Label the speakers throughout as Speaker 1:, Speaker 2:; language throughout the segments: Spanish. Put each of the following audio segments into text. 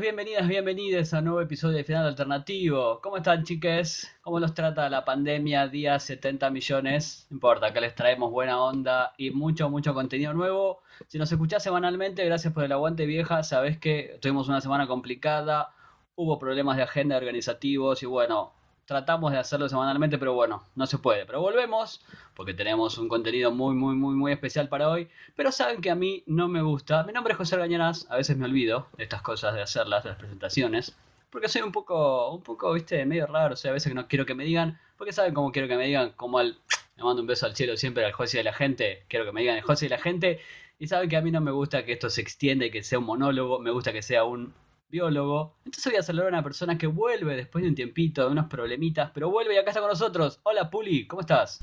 Speaker 1: bienvenidas, bienvenidos a un nuevo episodio de Final Alternativo. ¿Cómo están, chiques? ¿Cómo los trata la pandemia? Día 70 millones. No importa, que les traemos buena onda y mucho, mucho contenido nuevo. Si nos escuchás semanalmente, gracias por el aguante, vieja. Sabés que tuvimos una semana complicada, hubo problemas de agenda organizativos y bueno, tratamos de hacerlo semanalmente, pero bueno, no se puede. Pero volvemos porque tenemos un contenido muy, muy, muy, muy especial para hoy. Pero saben que a mí no me gusta. Mi nombre es José Gañanas, a veces me olvido de estas cosas, de hacerlas, de las presentaciones. Porque soy un poco, un poco, viste, medio raro. O sea, a veces no quiero que me digan, porque saben cómo quiero que me digan, como al... Me mando un beso al cielo siempre al José de la gente. Quiero que me digan el José de la gente. Y saben que a mí no me gusta que esto se extienda y que sea un monólogo. Me gusta que sea un biólogo. Entonces voy a saludar a una persona que vuelve después de un tiempito, de unos problemitas, pero vuelve y acá está con nosotros. Hola Puli, ¿cómo estás?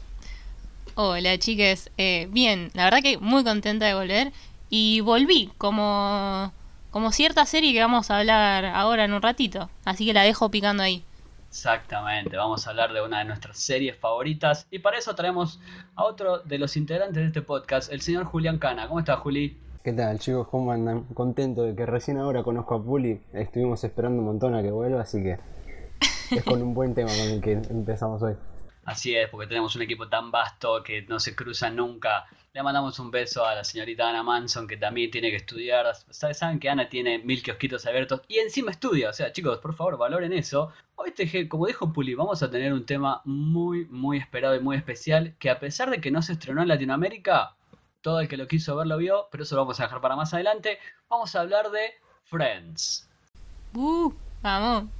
Speaker 2: Hola chiques, eh, bien, la verdad que muy contenta de volver y volví como, como cierta serie que vamos a hablar ahora en un ratito, así que la dejo picando ahí.
Speaker 1: Exactamente, vamos a hablar de una de nuestras series favoritas y para eso traemos a otro de los integrantes de este podcast, el señor Julián Cana. ¿Cómo estás Juli?
Speaker 3: ¿Qué tal chicos? ¿Cómo andan? Contento de que recién ahora conozco a Puli. Estuvimos esperando un montón a que vuelva, así que es con un buen tema con el que empezamos hoy.
Speaker 1: Así es, porque tenemos un equipo tan vasto que no se cruza nunca. Le mandamos un beso a la señorita Ana Manson, que también tiene que estudiar. Saben que Ana tiene mil kiosquitos abiertos y encima estudia. O sea, chicos, por favor, valoren eso. Hoy, te, como dijo Puli, vamos a tener un tema muy, muy esperado y muy especial. Que a pesar de que no se estrenó en Latinoamérica, todo el que lo quiso ver lo vio, pero eso lo vamos a dejar para más adelante. Vamos a hablar de Friends.
Speaker 2: Uh, vamos.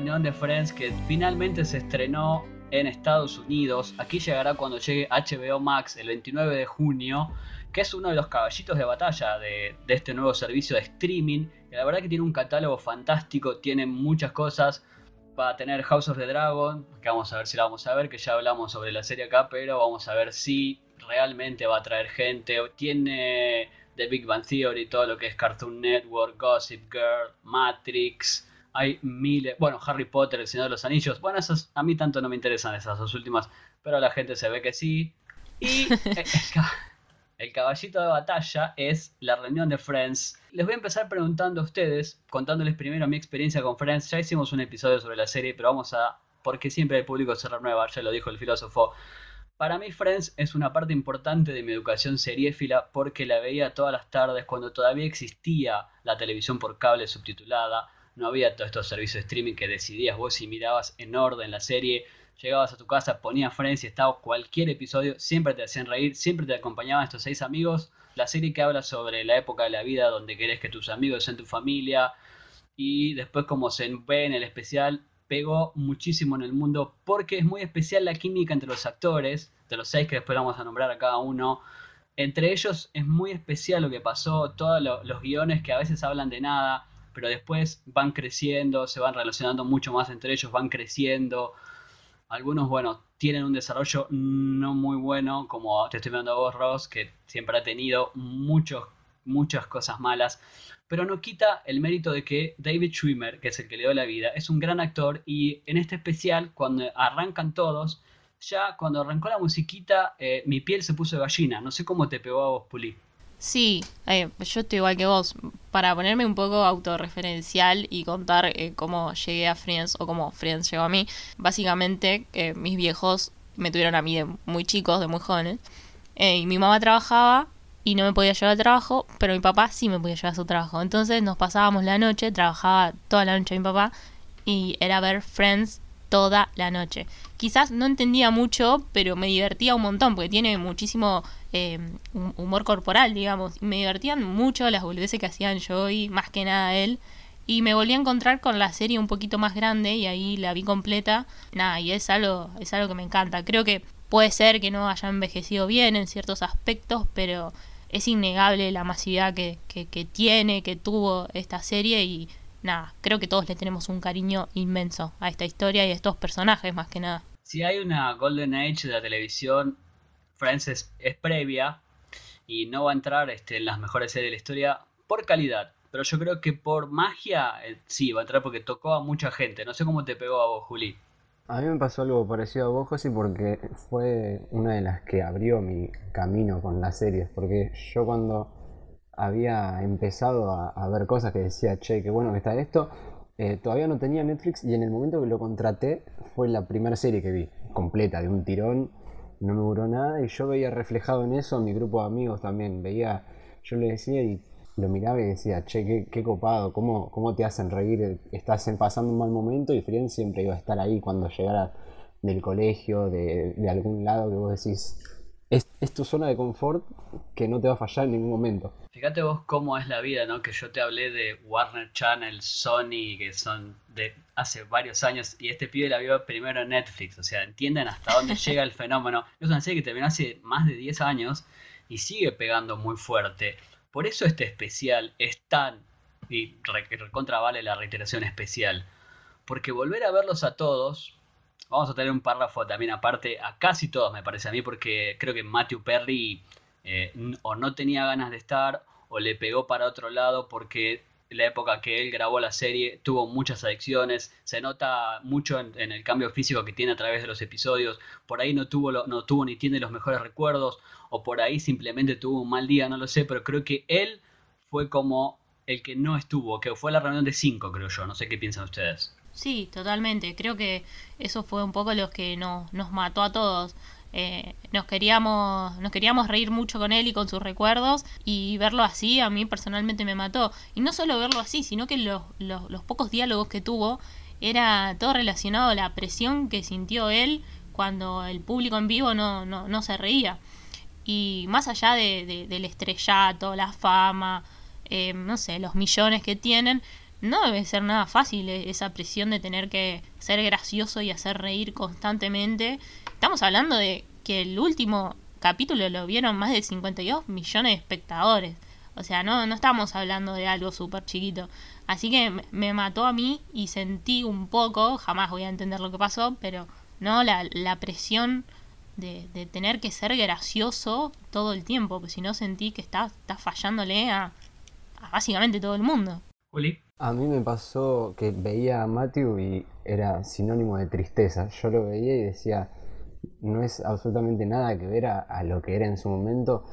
Speaker 1: Reunión de Friends que finalmente se estrenó en Estados Unidos. Aquí llegará cuando llegue HBO Max el 29 de junio, que es uno de los caballitos de batalla de, este nuevo servicio de streaming. Que la verdad que tiene un catálogo fantástico, tiene muchas cosas. Va a tener House of the Dragon, que vamos a ver si la vamos a ver, que ya hablamos sobre la serie acá, pero vamos a ver si realmente va a traer gente. Tiene The Big Bang Theory, todo lo que es Cartoon Network, Gossip Girl, Matrix hay miles. Bueno, Harry Potter, El Señor de los Anillos. Bueno, esas, a mí tanto no me interesan esas dos últimas, pero a la gente se ve que sí. Y el, caballito de batalla es la reunión de Friends. Les voy a empezar preguntando a ustedes, contándoles primero mi experiencia con Friends. Ya hicimos un episodio sobre la serie, pero vamos a. Porque siempre hay público se renueva, ya lo dijo el filósofo. Para mí Friends es una parte importante de mi educación seriéfila porque la veía todas las tardes cuando todavía existía la televisión por cable subtitulada no había todos estos servicios de streaming que decidías vos y mirabas en orden la serie, llegabas a tu casa, ponías Friends y estaba cualquier episodio, siempre te hacían reír, siempre te acompañaban estos seis amigos. La serie que habla sobre la época de la vida donde querés que tus amigos sean tu familia y después como se ve en el especial, pegó muchísimo en el mundo porque es muy especial la química entre los actores, de los seis que después vamos a nombrar a cada uno. Entre ellos es muy especial lo que pasó, todos los guiones que a veces hablan de nada, pero después van creciendo, se van relacionando mucho más entre ellos, van creciendo. Algunos, bueno, tienen un desarrollo no muy bueno, como te estoy viendo a vos, Ross, que siempre ha tenido muchos, muchas cosas malas, pero no quita el mérito de que David Schwimmer, que es el que le dio la vida, es un gran actor y en este especial, cuando arrancan todos, ya cuando arrancó la musiquita, eh, mi piel se puso de gallina. No sé cómo te pegó a vos, Puli.
Speaker 2: Sí, eh, yo estoy igual que vos. Para ponerme un poco autorreferencial y contar eh, cómo llegué a Friends o cómo Friends llegó a mí, básicamente eh, mis viejos me tuvieron a mí de muy chicos, de muy jóvenes, y mi mamá trabajaba y no me podía llevar al trabajo, pero mi papá sí me podía llevar a su trabajo. Entonces nos pasábamos la noche, trabajaba toda la noche mi papá y era ver Friends toda la noche. Quizás no entendía mucho, pero me divertía un montón, porque tiene muchísimo eh, humor corporal, digamos. Me divertían mucho las boludeces que hacían yo y más que nada él. Y me volví a encontrar con la serie un poquito más grande y ahí la vi completa. Nada, y es algo, es algo que me encanta. Creo que puede ser que no haya envejecido bien en ciertos aspectos, pero es innegable la masividad que, que, que tiene, que tuvo esta serie y nada, creo que todos le tenemos un cariño inmenso a esta historia y a estos personajes más que nada.
Speaker 1: Si hay una Golden Age de la televisión, Friends es, previa y no va a entrar este, en las mejores series de la historia por calidad. Pero yo creo que por magia eh, sí va a entrar porque tocó a mucha gente. No sé cómo te pegó a vos, Juli.
Speaker 3: A mí me pasó algo parecido a vos, José, porque fue una de las que abrió mi camino con las series. Porque yo cuando había empezado a, ver cosas que decía, che, qué bueno que está esto. Eh, todavía no tenía Netflix y en el momento que lo contraté fue la primera serie que vi, completa, de un tirón, no me duró nada y yo veía reflejado en eso a mi grupo de amigos también, veía, yo le decía y lo miraba y decía, che, qué, copado, ¿cómo, cómo te hacen reír, estás pasando un mal momento y Friends siempre iba a estar ahí cuando llegara del colegio, de, de algún lado que vos decís, es, tu zona de confort que no te va a fallar en ningún momento.
Speaker 1: Fíjate vos cómo es la vida, ¿no? Que yo te hablé de Warner Channel, Sony, que son de hace varios años, y este pibe la vio primero en Netflix. O sea, entienden hasta dónde llega el fenómeno. Es una serie que terminó hace más de 10 años y sigue pegando muy fuerte. Por eso este especial es tan. y recontra vale la reiteración especial. Porque volver a verlos a todos, Vamos a tener un párrafo también aparte a casi todos, me parece a mí, porque creo que Matthew Perry eh, o no tenía ganas de estar o le pegó para otro lado porque la época que él grabó la serie tuvo muchas adicciones, se nota mucho en, el cambio físico que tiene a través de los episodios, por ahí no tuvo, no tuvo ni tiene los mejores recuerdos, o por ahí simplemente tuvo un mal día, no lo sé, pero creo que él fue como el que no estuvo, que fue la reunión de cinco, creo yo, no sé qué piensan ustedes.
Speaker 2: Sí, totalmente. Creo que eso fue un poco lo que nos, nos mató a todos. Eh, nos queríamos nos queríamos reír mucho con él y con sus recuerdos y verlo así a mí personalmente me mató y no solo verlo así sino que los, los, pocos diálogos que tuvo era todo relacionado a la presión que sintió él cuando el público en vivo no, no, no se reía y más allá de, del estrellato la fama eh, no sé los millones que tienen no debe ser nada fácil eh, esa presión de tener que ser gracioso y hacer reír constantemente. Estamos hablando de que el último capítulo lo vieron más de 52 millones de espectadores. O sea, no, no estamos hablando de algo súper chiquito. Así que me mató a mí y sentí un poco, jamás voy a entender lo que pasó, pero no la, la presión de, de, tener que ser gracioso todo el tiempo, porque si no sentí que está, está fallándole a, a básicamente todo el mundo.
Speaker 1: Juli.
Speaker 3: A mí me pasó que veía a Matthew y era sinónimo de tristeza. Yo lo veía y decía, no es absolutamente nada que ver a, lo que era en su momento.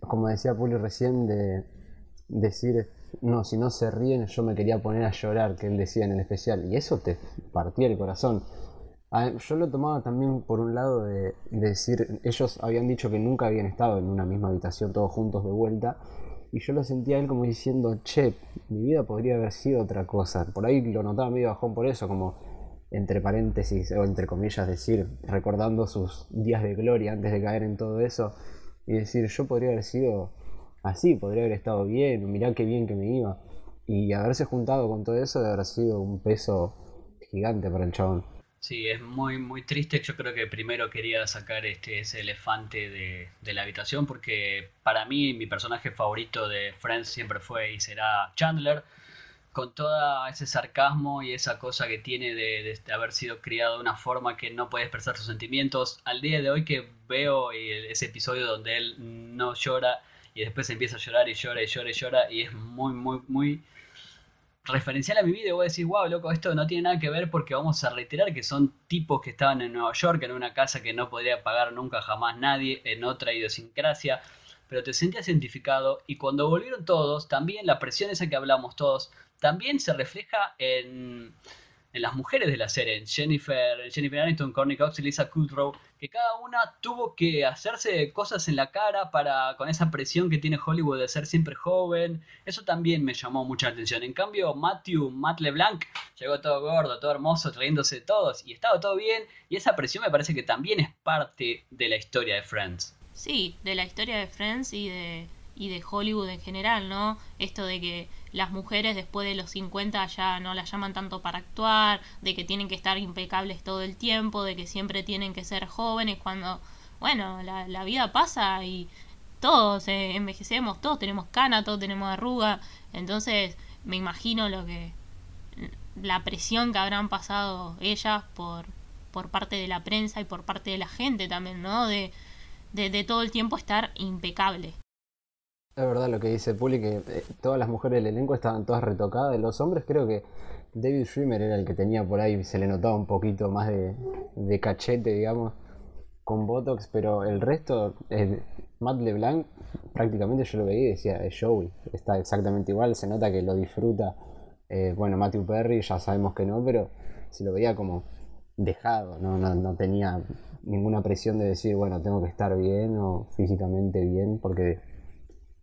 Speaker 3: Como decía Puli recién, de decir, no, si no se ríen, yo me quería poner a llorar, que él decía en el especial. Y eso te partía el corazón. Yo lo tomaba también por un lado de, de decir, ellos habían dicho que nunca habían estado en una misma habitación todos juntos de vuelta y yo lo sentía él como diciendo, che, mi vida podría haber sido otra cosa. Por ahí lo notaba medio bajón por eso, como entre paréntesis o entre comillas decir, recordando sus días de gloria antes de caer en todo eso y decir, yo podría haber sido así, podría haber estado bien, mirá qué bien que me iba. Y haberse juntado con todo eso de haber sido un peso gigante para el chabón.
Speaker 1: Sí, es muy, muy triste. Yo creo que primero quería sacar este, ese elefante de, de, la habitación porque para mí mi personaje favorito de Friends siempre fue y será Chandler, con todo ese sarcasmo y esa cosa que tiene de, de, haber sido criado de una forma que no puede expresar sus sentimientos. Al día de hoy que veo ese episodio donde él no llora y después empieza a llorar y llora y llora y llora y es muy, muy, muy referencial a mi vida y voy a decir, wow, loco, esto no tiene nada que ver porque vamos a reiterar que son tipos que estaban en Nueva York, en una casa que no podría pagar nunca jamás nadie, en otra idiosincrasia, pero te sentías identificado y cuando volvieron todos, también la presión esa que hablamos todos, también se refleja en, en las mujeres de la serie, en Jennifer, Jennifer Aniston, Courtney Cox y Lisa Kudrow, que cada una tuvo que hacerse cosas en la cara para con esa presión que tiene Hollywood de ser siempre joven. Eso también me llamó mucha atención. En cambio, Matthew, Matt LeBlanc, llegó todo gordo, todo hermoso, trayéndose todos y estaba todo bien. Y esa presión me parece que también es parte de la historia de Friends.
Speaker 2: Sí, de la historia de Friends y de, y de Hollywood en general, ¿no? Esto de que las mujeres después de los 50 ya no las llaman tanto para actuar, de que tienen que estar impecables todo el tiempo, de que siempre tienen que ser jóvenes cuando, bueno, la, la vida pasa y todos eh, envejecemos, todos tenemos cana, todos tenemos arruga, entonces me imagino lo que la presión que habrán pasado ellas por por parte de la prensa y por parte de la gente también, ¿no? De, de, de todo el tiempo estar impecable.
Speaker 3: Es verdad lo que dice Puli, que eh, todas las mujeres del elenco estaban todas retocadas. Los hombres creo que David Schwimmer era el que tenía por ahí, se le notaba un poquito más de, de cachete, digamos, con Botox, pero el resto, eh, Matt LeBlanc, prácticamente yo lo veía y decía, es Joey, está exactamente igual, se nota que lo disfruta. Eh, bueno, Matthew Perry ya sabemos que no, pero se lo veía como dejado, no, no, no tenía ninguna presión de decir, bueno, tengo que estar bien o físicamente bien, porque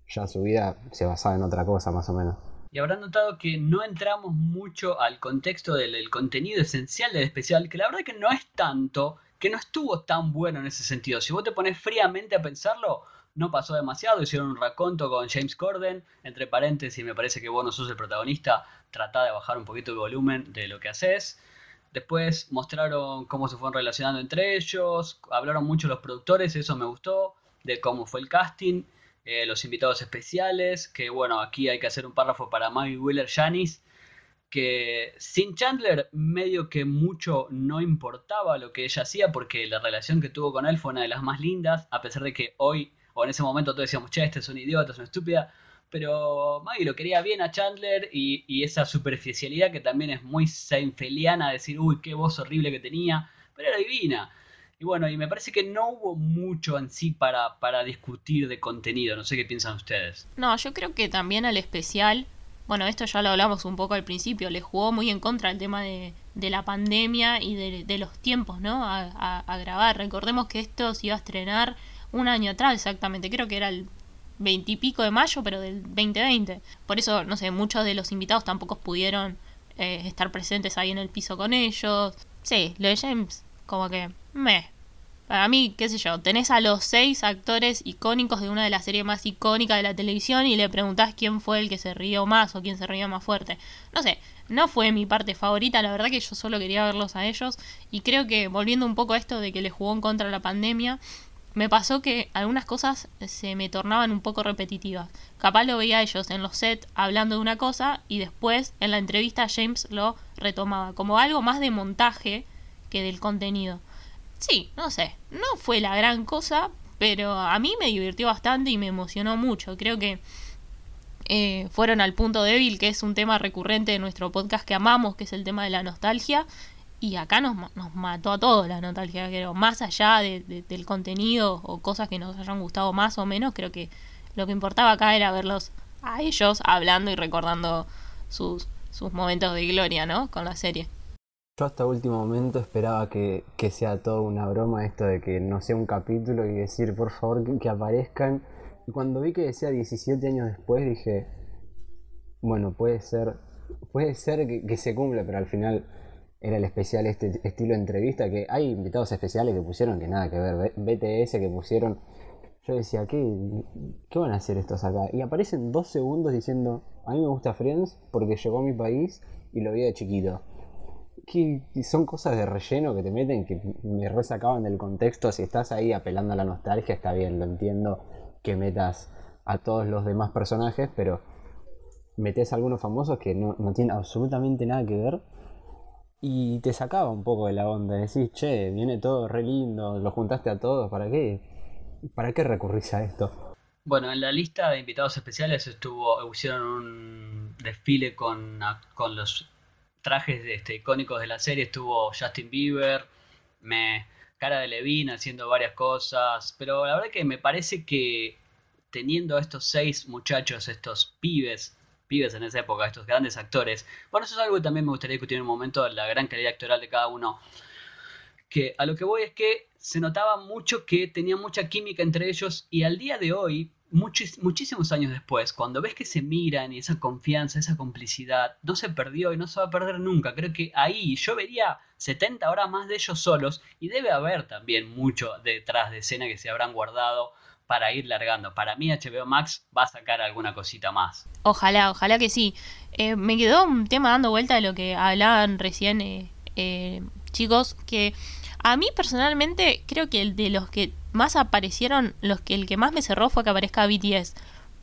Speaker 3: ya su vida se basaba en otra cosa más o menos.
Speaker 1: Y habrán notado que no entramos mucho al contexto del, contenido esencial del especial, que la verdad que no es tanto, que no estuvo tan bueno en ese sentido. Si vos te pones fríamente a pensarlo, no pasó demasiado, hicieron un raconto con James Corden, entre paréntesis, me parece que vos no sos el protagonista, trata de bajar un poquito el volumen de lo que haces. Después mostraron cómo se fueron relacionando entre ellos, hablaron mucho los productores, eso me gustó, de cómo fue el casting eh, los invitados especiales, que bueno, aquí hay que hacer un párrafo para Maggie Wheeler Janis, que sin Chandler medio que mucho no importaba lo que ella hacía porque la relación que tuvo con él fue una de las más lindas, a pesar de que hoy o en ese momento todos decíamos, che, este es un idiota, es una estúpida, pero Maggie lo quería bien a Chandler y, y esa superficialidad que también es muy seinfeliana, decir, uy, qué voz horrible que tenía, pero era divina. Y bueno, y me parece que no hubo mucho en sí para, para discutir de contenido. No sé qué piensan ustedes.
Speaker 2: No, yo creo que también al especial, bueno, esto ya lo hablamos un poco al principio, le jugó muy en contra el tema de, de la pandemia y de, los tiempos, ¿no? A, grabar. Recordemos que esto se iba a estrenar un año atrás exactamente, creo que era el veintipico de mayo, pero del 2020. Por eso, no sé, muchos de los invitados tampoco pudieron eh, estar presentes ahí en el piso con ellos. Sí, lo de James, como que me. Para mí, qué sé yo, tenés a los seis actores icónicos de una de las series más icónicas de la televisión y le preguntás quién fue el que se rió más o quién se rió más fuerte. No sé, no fue mi parte favorita, la verdad que yo solo quería verlos a ellos y creo que volviendo un poco a esto de que le jugó en contra la pandemia, me pasó que algunas cosas se me tornaban un poco repetitivas. Capaz lo veía a ellos en los sets hablando de una cosa y después en la entrevista James lo retomaba como algo más de montaje que del contenido. Sí, no sé, no fue la gran cosa, pero a mí me divirtió bastante y me emocionó mucho. Creo que eh, fueron al punto débil, que es un tema recurrente de nuestro podcast que amamos, que es el tema de la nostalgia. Y acá nos, nos mató a todos la nostalgia, creo. Más allá de, de, del contenido o cosas que nos hayan gustado más o menos, creo que lo que importaba acá era verlos a ellos hablando y recordando sus, sus momentos de gloria, ¿no? Con la serie.
Speaker 3: Yo hasta último momento esperaba que, que, sea toda una broma esto de que no sea un capítulo y decir por favor que, aparezcan. Y cuando vi que decía 17 años después dije, bueno, puede ser, puede ser que, se cumple, pero al final era el especial este estilo de entrevista que hay invitados especiales que pusieron que nada que ver, BTS que pusieron. Yo decía, ¿qué, ¿qué van a hacer estos acá? Y aparecen dos segundos diciendo, a mí me gusta Friends porque llegó a mi país y lo vi de chiquito que son cosas de relleno que te meten que me resacaban del contexto. Si estás ahí apelando a la nostalgia, está bien, lo entiendo que metas a todos los demás personajes, pero metes a algunos famosos que no, no tienen absolutamente nada que ver y te sacaba un poco de la onda. Decís, che, viene todo re lindo, lo juntaste a todos, ¿para qué? ¿Para qué recurrís a esto?
Speaker 1: Bueno, en la lista de invitados especiales estuvo, hicieron un desfile con, con los trajes este, icónicos de la serie estuvo Justin Bieber, me, Cara de Levine haciendo varias cosas, pero la verdad que me parece que teniendo a estos seis muchachos, estos pibes pibes en esa época, estos grandes actores. Bueno, eso es algo que también me gustaría discutir en un momento, la gran calidad actoral de cada uno. Que a lo que voy es que se notaba mucho que tenía mucha química entre ellos y al día de hoy muchísimos años después, cuando ves que se miran y esa confianza, esa complicidad, no se perdió y no se va a perder nunca. Creo que ahí yo vería 70 horas más de ellos solos y debe haber también mucho detrás de escena que se habrán guardado para ir largando. Para mí HBO Max va a sacar alguna cosita más.
Speaker 2: Ojalá, ojalá que sí. Eh, me quedó un tema dando vuelta de lo que hablaban recién eh, eh, chicos, que a mí personalmente creo que el de los que más aparecieron, los que el que más me cerró fue que aparezca BTS.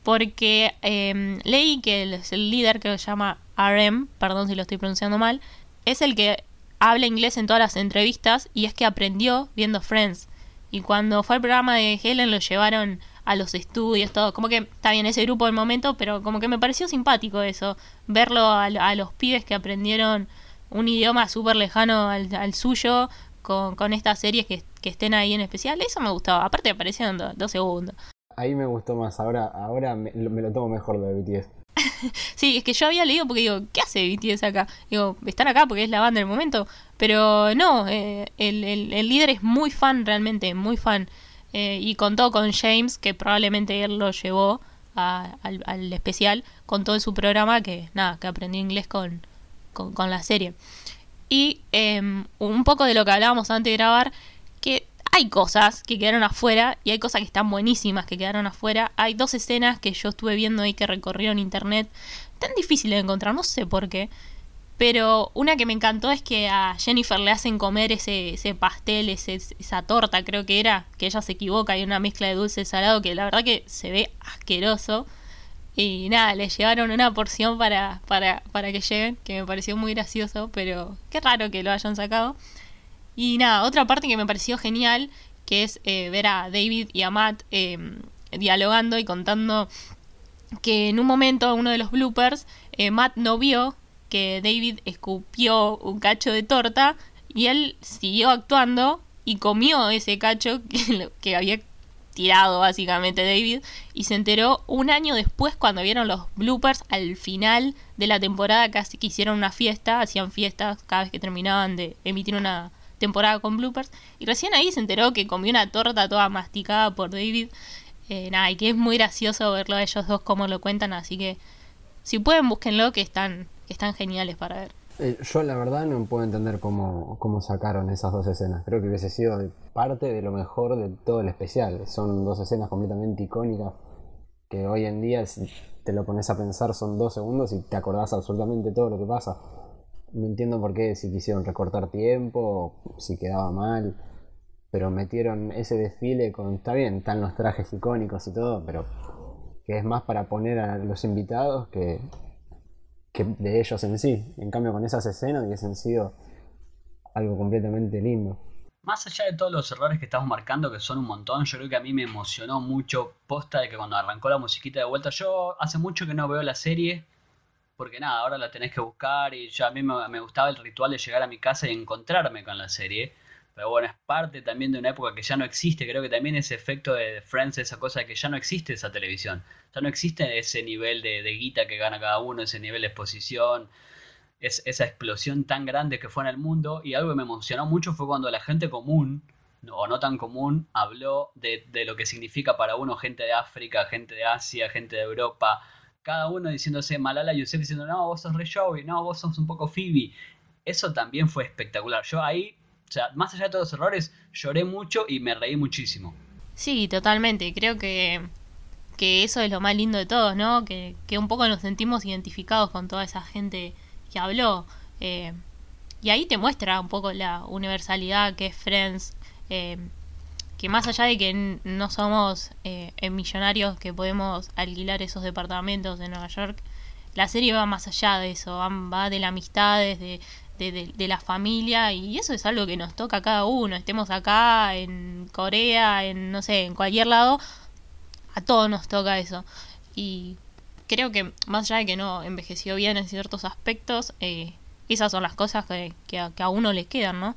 Speaker 2: Porque eh, leí que el, el líder que se llama RM, perdón si lo estoy pronunciando mal, es el que habla inglés en todas las entrevistas y es que aprendió viendo Friends. Y cuando fue al programa de Helen lo llevaron a los estudios, todo. Como que está bien ese grupo del momento, pero como que me pareció simpático eso. Verlo a, los pibes que aprendieron un idioma súper lejano al, suyo con, con estas series que, que, estén ahí en especial. Eso me gustaba. Aparte aparecieron dos segundos.
Speaker 3: Ahí me gustó más. Ahora, ahora me, me lo tomo mejor lo de BTS.
Speaker 2: sí, es que yo había leído porque digo, ¿qué hace BTS acá? Digo, están acá porque es la banda del momento. Pero no, eh, el, el, el, líder es muy fan realmente, muy fan. Eh, y contó con James, que probablemente él lo llevó a, al, al, especial, contó en su programa que nada, que aprendió inglés con, con, con la serie. Y eh, un poco de lo que hablábamos antes de grabar, que hay cosas que quedaron afuera y hay cosas que están buenísimas que quedaron afuera. Hay dos escenas que yo estuve viendo ahí que recorrieron internet, tan difíciles de encontrar, no sé por qué. Pero una que me encantó es que a Jennifer le hacen comer ese, ese pastel, ese, esa torta, creo que era, que ella se equivoca, hay una mezcla de dulce y salado que la verdad que se ve asqueroso. Y nada, le llevaron una porción para, para, para que lleguen, que me pareció muy gracioso, pero qué raro que lo hayan sacado. Y nada, otra parte que me pareció genial, que es eh, ver a David y a Matt eh, dialogando y contando que en un momento, uno de los bloopers, eh, Matt no vio que David escupió un cacho de torta y él siguió actuando y comió ese cacho que, que había tirado básicamente David y se enteró un año después cuando vieron los bloopers al final de la temporada casi que hicieron una fiesta, hacían fiestas cada vez que terminaban de emitir una temporada con bloopers y recién ahí se enteró que comió una torta toda masticada por David. Eh, nada y que es muy gracioso verlo a ellos dos como lo cuentan así que si pueden búsquenlo que están que están geniales para ver
Speaker 3: eh, yo la verdad no puedo entender cómo, cómo sacaron esas dos escenas. Creo que hubiese sido parte de lo mejor de todo el especial. Son dos escenas completamente icónicas que hoy en día si te lo pones a pensar son dos segundos y te acordás absolutamente todo lo que pasa. No entiendo por qué, si quisieron recortar tiempo, si quedaba mal, pero metieron ese desfile con, está bien, están los trajes icónicos y todo, pero que es más para poner a los invitados que, de ellos en sí. En cambio, con esas escenas hubiesen sido algo completamente lindo.
Speaker 1: Más allá de todos los errores que estamos marcando, que son un montón, yo creo que a mí me emocionó mucho posta de que cuando arrancó la musiquita de vuelta, yo hace mucho que no veo la serie, porque nada, ahora la tenés que buscar y yo a mí me gustaba el ritual de llegar a mi casa y encontrarme con la serie. Pero bueno, es parte también de una época que ya no existe. Creo que también ese efecto de Friends, esa cosa de que ya no existe esa televisión. Ya no existe ese nivel de, de guita que gana cada uno, ese nivel de exposición, es, esa explosión tan grande que fue en el mundo. Y algo que me emocionó mucho fue cuando la gente común, o no tan común, habló de, de lo que significa para uno gente de África, gente de Asia, gente de Europa. Cada uno diciéndose Malala Yousef diciendo, no, vos sos Re Joey, no, vos sos un poco Phoebe. Eso también fue espectacular. Yo ahí o sea, más allá de todos los errores, lloré mucho y me reí muchísimo.
Speaker 2: Sí, totalmente. Creo que, que eso es lo más lindo de todos, ¿no? Que, que un poco nos sentimos identificados con toda esa gente que habló. Eh, y ahí te muestra un poco la universalidad que es Friends. Eh, que más allá de que no somos eh, millonarios que podemos alquilar esos departamentos en Nueva York, la serie va más allá de eso, va, de la amistades, de, de, la familia y eso es algo que nos toca a cada uno, estemos acá, en Corea, en no sé, en cualquier lado, a todos nos toca eso. Y creo que más allá de que no envejeció bien en ciertos aspectos, eh, esas son las cosas que, que, a, uno le quedan, ¿no?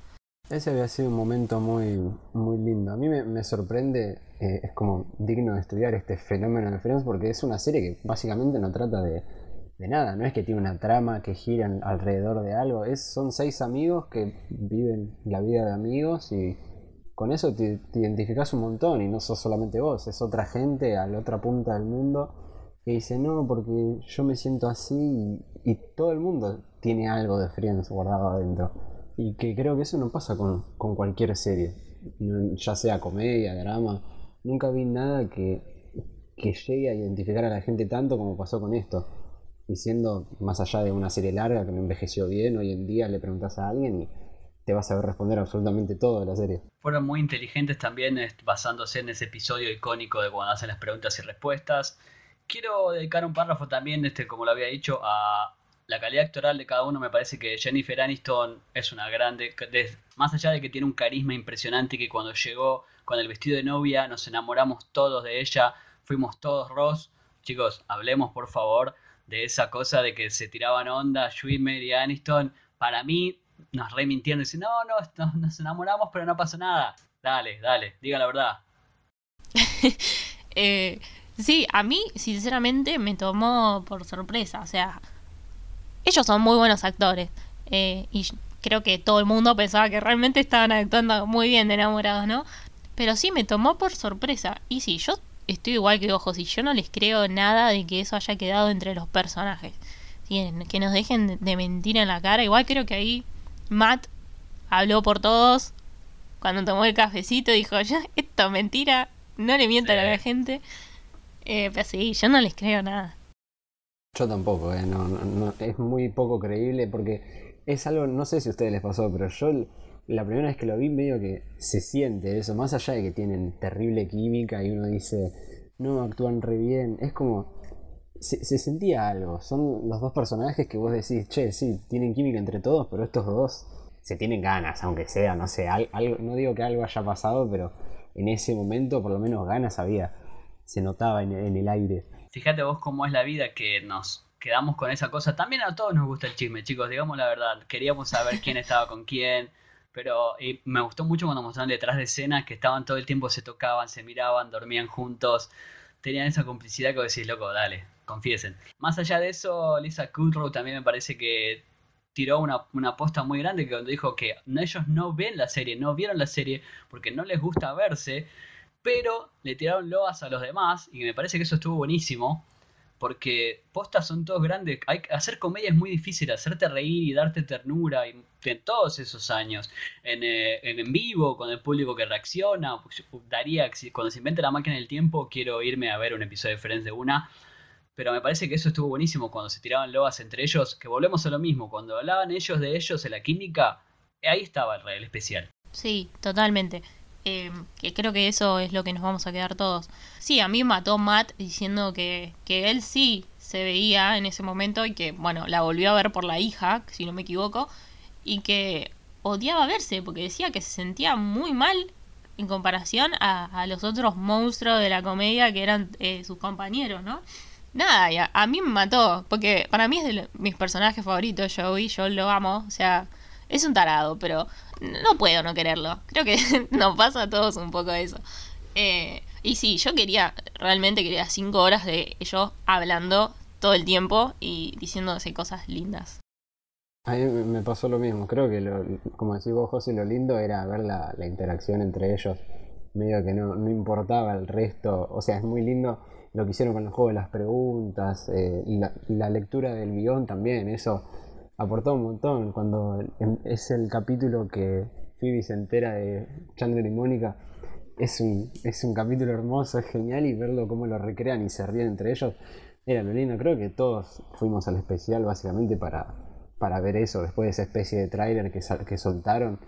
Speaker 3: Ese había sido un momento muy, muy lindo. A mí me, me sorprende, eh, es como digno de estudiar este fenómeno de Friends porque es una serie que básicamente no trata de de nada, no es que tiene una trama que gira alrededor de algo, es, son seis amigos que viven la vida de amigos y con eso te, identificas un montón y no sos solamente vos, es otra gente a la otra punta del mundo que dice no, porque yo me siento así y, todo el mundo tiene algo de Friends guardado adentro. Y que creo que eso no pasa con, cualquier serie, ya sea comedia, drama. Nunca vi nada que, que llegue a identificar a la gente tanto como pasó con esto. Y siendo más allá de una serie larga que no envejeció bien, hoy en día le preguntas a alguien y te vas a ver responder absolutamente todo de la serie.
Speaker 1: Fueron muy inteligentes también basándose en ese episodio icónico de cuando hacen las preguntas y respuestas. Quiero dedicar un párrafo también, este, como lo había dicho, a la calidad actoral de cada uno. Me parece que Jennifer Aniston es una grande, más allá de que tiene un carisma impresionante que cuando llegó con el vestido de novia nos enamoramos todos de ella, fuimos todos Ross. Chicos, hablemos por favor de esa cosa de que se tiraban onda Schwimmer y Aniston. Para mí nos remintieron y dicen, no, no, nos enamoramos, pero no pasa nada. Dale, dale, diga la verdad.
Speaker 2: eh, sí, a mí, sinceramente, me tomó por sorpresa. O sea, ellos son muy buenos actores. Eh, y creo que todo el mundo pensaba que realmente estaban actuando muy bien de enamorados, ¿no? Pero sí, me tomó por sorpresa. Y sí, yo estoy igual que ojos y yo no les creo nada de que eso haya quedado entre los personajes. que nos dejen de mentir en la cara. Igual creo que ahí Matt habló por todos. Cuando tomó el cafecito dijo, ya, esto es mentira, no le mientan a la gente. Eh, pero sí, yo no les creo nada.
Speaker 3: Yo tampoco, eh, no, no, es muy poco creíble porque es algo, no sé si a ustedes les pasó, pero yo la primera vez que lo vi medio que se siente eso, más allá de que tienen terrible química y uno dice, no, actúan re bien, es como, se, sentía algo. Son los dos personajes que vos decís, che, sí, tienen química entre todos, pero estos dos se tienen ganas, aunque sea, no sé, algo, no digo que algo haya pasado, pero en ese momento por lo menos ganas había, se notaba en, el aire.
Speaker 1: Fíjate vos cómo es la vida que nos quedamos con esa cosa. También a todos nos gusta el chisme, chicos, digamos la verdad. Queríamos saber quién estaba con quién, pero me gustó mucho cuando mostraron detrás de escena que estaban todo el tiempo, se tocaban, se miraban, dormían juntos. Tenían esa complicidad que decís, loco, dale, confiesen. Más allá de eso, Lisa Kudrow también me parece que tiró una, una aposta muy grande que cuando dijo que ellos no ven la serie, no vieron la serie porque no les gusta verse, pero le tiraron loas a los demás y me parece que eso estuvo buenísimo porque postas son todos grandes. Hacer comedia es muy difícil, hacerte reír y darte ternura en todos esos años. En, eh, en, vivo, con el público que reacciona. Daría, cuando se invente la máquina del tiempo, quiero irme a ver un episodio de Friends de una pero me parece que eso estuvo buenísimo cuando se tiraban loas entre ellos, que volvemos a lo mismo, cuando hablaban ellos de ellos en la química, ahí estaba el real especial.
Speaker 2: Sí, totalmente. Eh, que creo que eso es lo que nos vamos a quedar todos. Sí, a mí mató Matt diciendo que, que él sí se veía en ese momento y que, bueno, la volvió a ver por la hija, si no me equivoco, y que odiaba verse porque decía que se sentía muy mal en comparación a, los otros monstruos de la comedia que eran eh, sus compañeros, ¿no? Nada, a, mí me mató, porque para mí es de mis personajes favoritos, Joey, yo lo amo, o sea, es un tarado, pero no puedo no quererlo. Creo que nos pasa a todos un poco eso. Eh, y sí, yo quería, realmente quería cinco horas de ellos hablando todo el tiempo y diciéndose cosas lindas.
Speaker 3: A mí me pasó lo mismo, creo que, lo, como decís vos, José, lo lindo era ver la, interacción entre ellos, medio que no, no importaba el resto, o sea, es muy lindo lo que hicieron con el juego de las preguntas, eh, la, la, lectura del guion también, eso aportó un montón. Cuando es el capítulo que Phoebe se entera de Chandler y Mónica, es un, es un capítulo hermoso, es genial y verlo cómo lo recrean y se ríen entre ellos, era lo lindo. Creo que todos fuimos al especial básicamente para, para ver eso, después de esa especie de tráiler que, que soltaron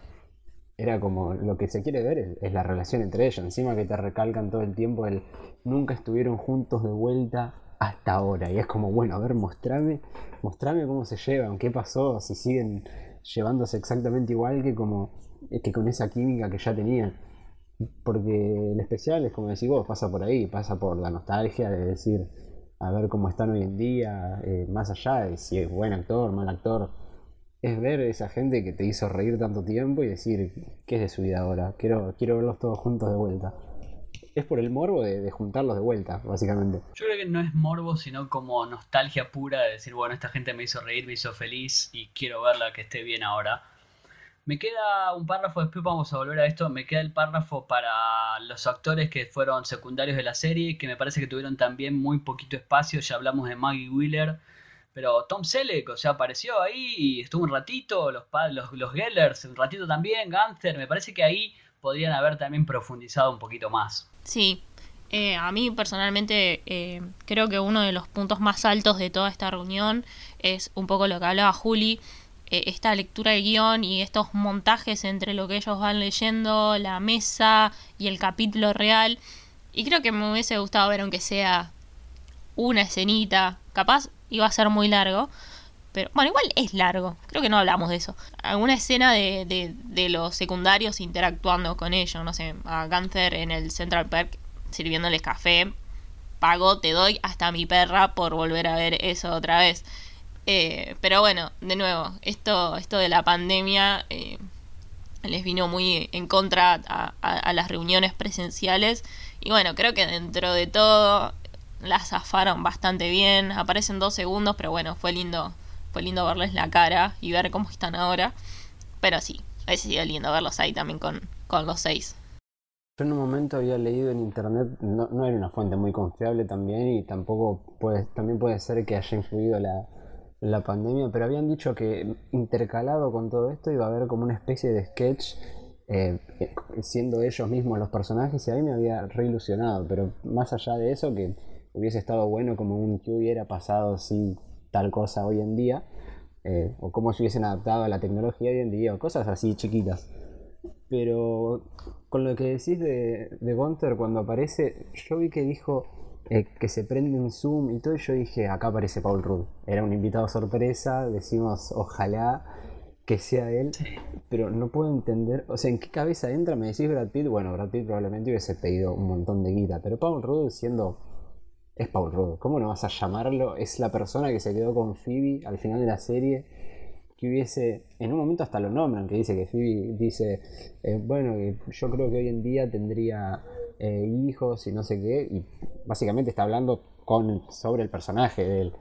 Speaker 3: era como lo que se quiere ver es, la relación entre ellos. Encima que te recalcan todo el tiempo el nunca estuvieron juntos de vuelta hasta ahora. Y es como, bueno, a ver, mostrame, mostrame cómo se llevan, qué pasó, si siguen llevándose exactamente igual que como que con esa química que ya tenían. Porque el especial es como decís vos, pasa por ahí, pasa por la nostalgia de decir a ver cómo están hoy en día, eh, más allá de si es buen actor, mal actor es ver esa gente que te hizo reír tanto tiempo y decir, ¿qué es de su vida ahora? Quiero, quiero verlos todos juntos de vuelta. Es por el morbo de, juntarlos de vuelta, básicamente.
Speaker 1: Yo creo que no es morbo, sino como nostalgia pura de decir, bueno, esta gente me hizo reír, me hizo feliz y quiero verla que esté bien ahora. Me queda un párrafo, después vamos a volver a esto, me queda el párrafo para los actores que fueron secundarios de la serie, que me parece que tuvieron también muy poquito espacio, ya hablamos de Maggie Wheeler, pero Tom Selleck, o sea, apareció ahí y estuvo un ratito, los, los, los Gellers un ratito también, Gunther, me parece que ahí podrían haber también profundizado un poquito más.
Speaker 2: Sí, eh, a mí personalmente eh, creo que uno de los puntos más altos de toda esta reunión es un poco lo que hablaba Juli, eh, esta lectura de guion y estos montajes entre lo que ellos van leyendo, la mesa y el capítulo real. Y creo que me hubiese gustado ver aunque sea una escenita, capaz iba a ser muy largo, pero bueno, igual es largo. Creo que no hablamos de eso. Alguna escena de, de, los secundarios interactuando con ellos. No sé, a Gunther en el Central Park sirviéndoles café. Pago, te doy hasta mi perra por volver a ver eso otra vez. Eh, pero bueno, de nuevo, esto, esto de la pandemia eh, les vino muy en contra a, a, las reuniones presenciales. Y bueno, creo que dentro de todo las zafaron bastante bien. Aparecen dos segundos, pero bueno, fue lindo fue lindo verles la cara y ver cómo están ahora. Pero sí, ha sido lindo verlos ahí también con, con los seis.
Speaker 3: Yo en un momento había leído en internet, no, era una fuente muy confiable también y tampoco puede, también puede ser que haya influido la, la pandemia, pero habían dicho que intercalado con todo esto iba a haber como una especie de sketch eh, siendo ellos mismos los personajes y ahí me había reilusionado, pero más allá de eso que hubiese estado bueno como un que hubiera pasado así tal cosa hoy en día, eh, o cómo se hubiesen adaptado a la tecnología hoy en día, o cosas así chiquitas. Pero con lo que decís de, de Gunter cuando aparece, yo vi que dijo eh, que se prende un Zoom y todo, y yo dije, acá aparece Paul Rudd. Era un invitado sorpresa, decimos, ojalá que sea él, pero no puedo entender, o sea, ¿en qué cabeza entra? Me decís Brad Pitt, bueno, Brad Pitt probablemente hubiese pedido un montón de guita, pero Paul Rudd siendo es Paul Rudd. ¿Cómo no vas a llamarlo? Es la persona que se quedó con Phoebe al final de la serie. Que hubiese, en un momento hasta lo nombran, que dice que Phoebe dice, eh, bueno, yo creo que hoy en día tendría eh, hijos y no sé qué, y básicamente está hablando con, sobre el personaje de él.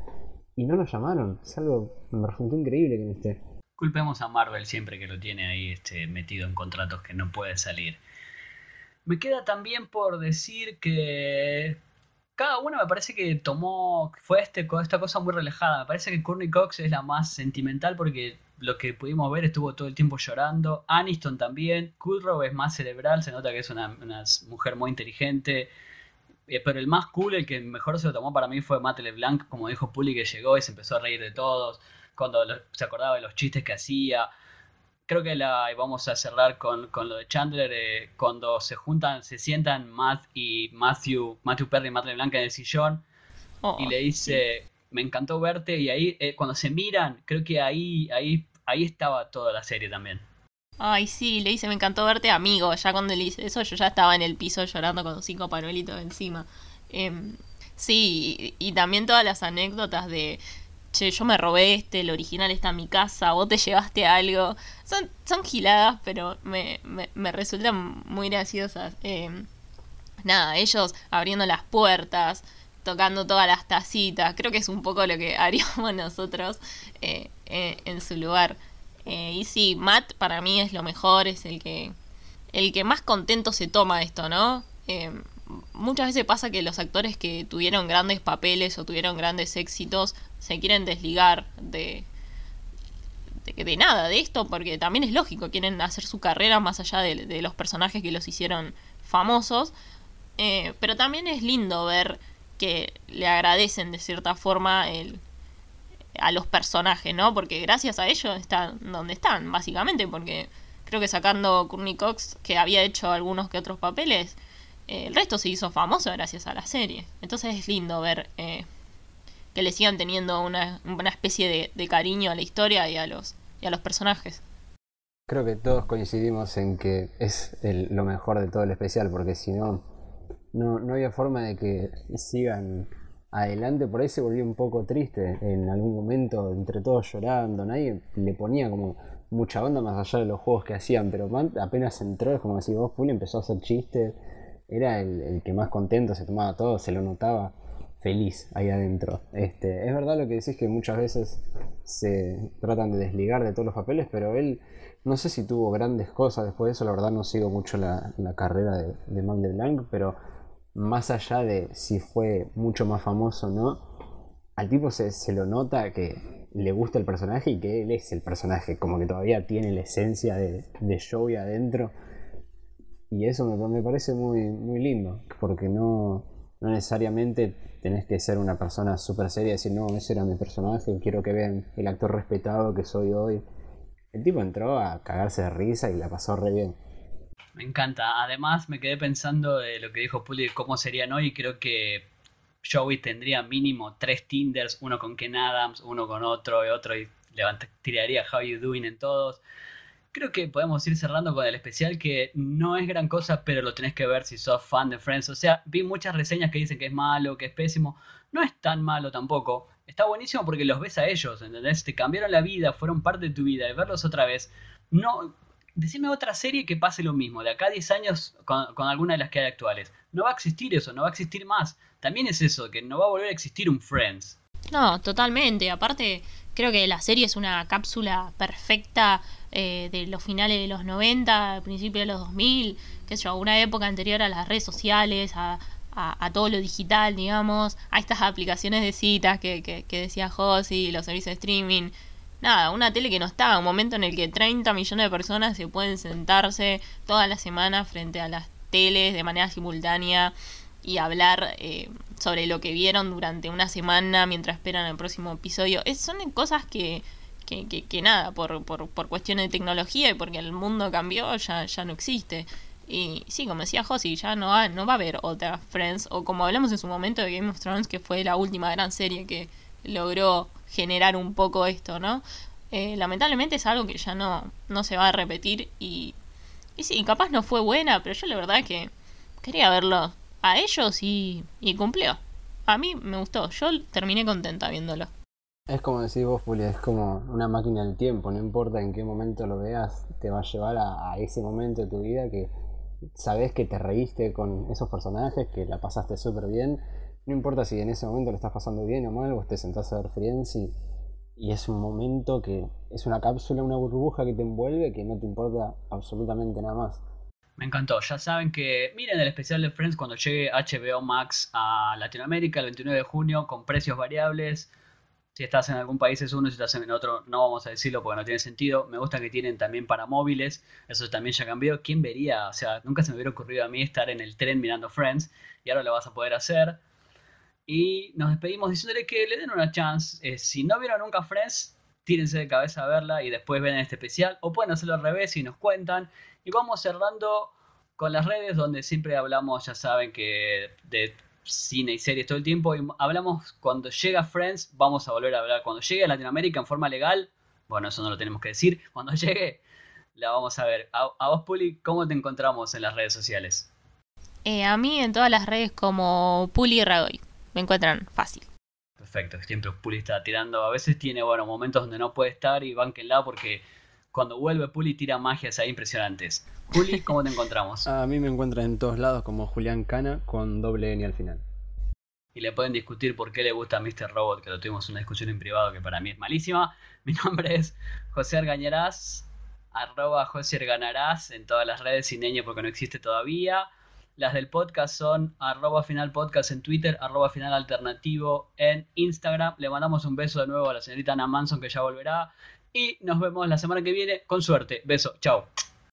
Speaker 3: Y no lo llamaron, es algo, me resultó increíble que no esté.
Speaker 1: Culpemos a Marvel siempre que lo tiene ahí este, metido en contratos que no puede salir. Me queda también por decir que cada uno me parece que tomó, fue este, esta cosa muy relajada. Me parece que Courtney Cox es la más sentimental porque lo que pudimos ver estuvo todo el tiempo llorando. Aniston también. Kudrow es más cerebral, se nota que es una, mujer muy inteligente. Eh, pero el más cool, el que mejor se lo tomó para mí fue Matt LeBlanc, como dijo Puli, que llegó y se empezó a reír de todos. Cuando se acordaba de los chistes que hacía creo que la vamos a cerrar con, lo de Chandler eh, cuando se juntan, se sientan Matt y Matthew, Matthew Perry y Matt Blanca en el sillón oh, y le dice me encantó verte y ahí eh, cuando se miran creo que ahí ahí ahí estaba toda la serie también.
Speaker 2: Ay, sí, le dice, me encantó verte amigo. Ya cuando le dice eso, yo ya estaba en el piso llorando con cinco panuelitos encima. Em, sí, y, también todas las anécdotas de, che, yo me robé este, el original está en mi casa, vos te llevaste algo. Son, son giladas, pero me, me, resultan muy graciosas. Eh, nada, ellos abriendo las puertas, tocando todas las tacitas, creo que es un poco lo que haríamos nosotros eh, eh, en su lugar. y sí, Matt para mí es lo mejor, es el que, el que más contento se toma esto, ¿no? Muchas veces pasa que los actores que tuvieron grandes papeles o tuvieron grandes éxitos se quieren desligar de, de, nada, de esto, porque también es lógico, quieren hacer su carrera más allá de, los personajes que los hicieron famosos, eh, pero también es lindo ver que le agradecen de cierta forma el, a los personajes, ¿no? Porque gracias a ellos están donde están, básicamente, porque creo que sacando Courtney Cox, que había hecho algunos que otros papeles, el resto se hizo famoso gracias a la serie. Entonces es lindo ver eh, que le sigan teniendo una, especie de, cariño a la historia y a los, y a los personajes.
Speaker 3: Creo que todos coincidimos en que es lo mejor de todo el especial, porque si no, no, había forma de que sigan adelante. Por ahí se volvió un poco triste en algún momento, entre todos llorando. Nadie le ponía como mucha onda más allá de los juegos que hacían, pero apenas entró, es como decir vos, Puli empezó a hacer chistes era el, que más contento se tomaba todo, se lo notaba feliz ahí adentro. Este, es verdad lo que decís que muchas veces se tratan de desligar de todos los papeles, pero él no sé si tuvo grandes cosas después de eso, la verdad no sigo mucho la, carrera de, de pero más allá de si fue mucho más famoso o no, al tipo se, se, lo nota que le gusta el personaje y que él es el personaje, como que todavía tiene la esencia de, de Joey adentro. Y eso me, me, parece muy, muy lindo, porque no, no necesariamente tenés que ser una persona súper seria y decir, no, ese era mi personaje, quiero que vean el actor respetado que soy hoy. El tipo entró a cagarse de risa y la pasó re bien.
Speaker 1: Me encanta. Además, me quedé pensando de lo que dijo Puli, cómo serían hoy. Creo que Joey tendría mínimo tres Tinders, uno con Ken Adams, uno con otro y otro, y tiraría How You Doing en todos. Creo que podemos ir cerrando con el especial que no es gran cosa, pero lo tenés que ver si sos fan de Friends. O sea, vi muchas reseñas que dicen que es malo, que es pésimo. No es tan malo tampoco. Está buenísimo porque los ves a ellos, ¿entendés? Te cambiaron la vida, fueron parte de tu vida. Y verlos otra vez, no, Decime otra serie que pase lo mismo, de acá a 10 años con, alguna de las que hay actuales. No va a existir eso, no va a existir más. También es eso, que no va a volver a existir un Friends.
Speaker 2: No, totalmente. Aparte, creo que la serie es una cápsula perfecta eh, de los finales de los 90, principios de los 2000, que es yo, una época anterior a las redes sociales, a, todo lo digital, digamos, a estas aplicaciones de citas que, que, que decía Josi, los servicios de streaming nada, una tele que no está, un momento en el que 30 millones de personas se pueden sentarse toda la semana frente a las teles de manera simultánea y hablar eh, sobre lo que vieron durante una semana mientras esperan el próximo episodio. Es, son cosas que, que, nada, por, por, por, cuestiones de tecnología y porque el mundo cambió, ya, ya no existe. Y sí, como decía Josi, ya no va, no va a haber otra Friends, o como hablamos en su momento de Game of Thrones, que fue la última gran serie que logró generar un poco esto, ¿no? Eh, lamentablemente es algo que ya no, no se va a repetir y, y sí, capaz no fue buena, pero yo la verdad que quería verlo a ellos y, y cumplió. A mí me gustó, yo terminé contenta viéndolo.
Speaker 3: Es como decís vos, Julia, es como una máquina del tiempo, no importa en qué momento lo veas, te va a llevar a, ese momento de tu vida que sabes que te reíste con esos personajes, que la pasaste súper bien no importa si en ese momento lo estás pasando bien o mal, vos te sentás a ver Friends y, es un momento que es una cápsula, una burbuja que te envuelve que no te importa absolutamente nada más.
Speaker 1: Me encantó. Ya saben que miren el especial de Friends cuando llegue HBO Max a Latinoamérica el 29 de junio con precios variables. Si estás en algún país es uno, si estás en otro no vamos a decirlo porque no tiene sentido. Me gusta que tienen también para móviles, eso también ya cambió. ¿Quién vería? O sea, nunca se me hubiera ocurrido a mí estar en el tren mirando Friends y ahora lo vas a poder hacer. Y nos despedimos diciéndole que le den una chance. Eh, si no vieron nunca Friends, tírense de cabeza a verla y después ven este especial. O pueden hacerlo al revés y nos cuentan. Y vamos cerrando con las redes donde siempre hablamos, ya saben que cine y series todo el tiempo. Y hablamos cuando llega Friends, vamos a volver a hablar. Cuando llegue a Latinoamérica en forma legal, bueno, eso no lo tenemos que decir. Cuando llegue, la vamos a ver. A, vos, Puli, ¿cómo te encontramos en las redes sociales?
Speaker 2: Eh, a mí en todas las redes como Puli Ragoy me encuentran fácil.
Speaker 1: Perfecto, siempre Puli está tirando, a veces tiene bueno momentos donde no puede estar y banquenla porque cuando vuelve Puli tira magias ahí impresionantes. Puli, ¿cómo te encontramos?
Speaker 3: A mí me encuentran en todos lados como Julián Cana con doble N al final.
Speaker 1: Y le pueden discutir por qué le gusta a Mr. Robot, que lo tuvimos una discusión en privado que para mí es malísima. Mi nombre es José Argañarás, arroba José Arganarás en todas las redes sin ñ porque no existe todavía. Las del podcast son arroba final podcast en Twitter, arroba final alternativo en Instagram. Le mandamos un beso de nuevo a la señorita Ana Manson que ya volverá. Y nos vemos la semana que viene. Con suerte. Beso. Chao.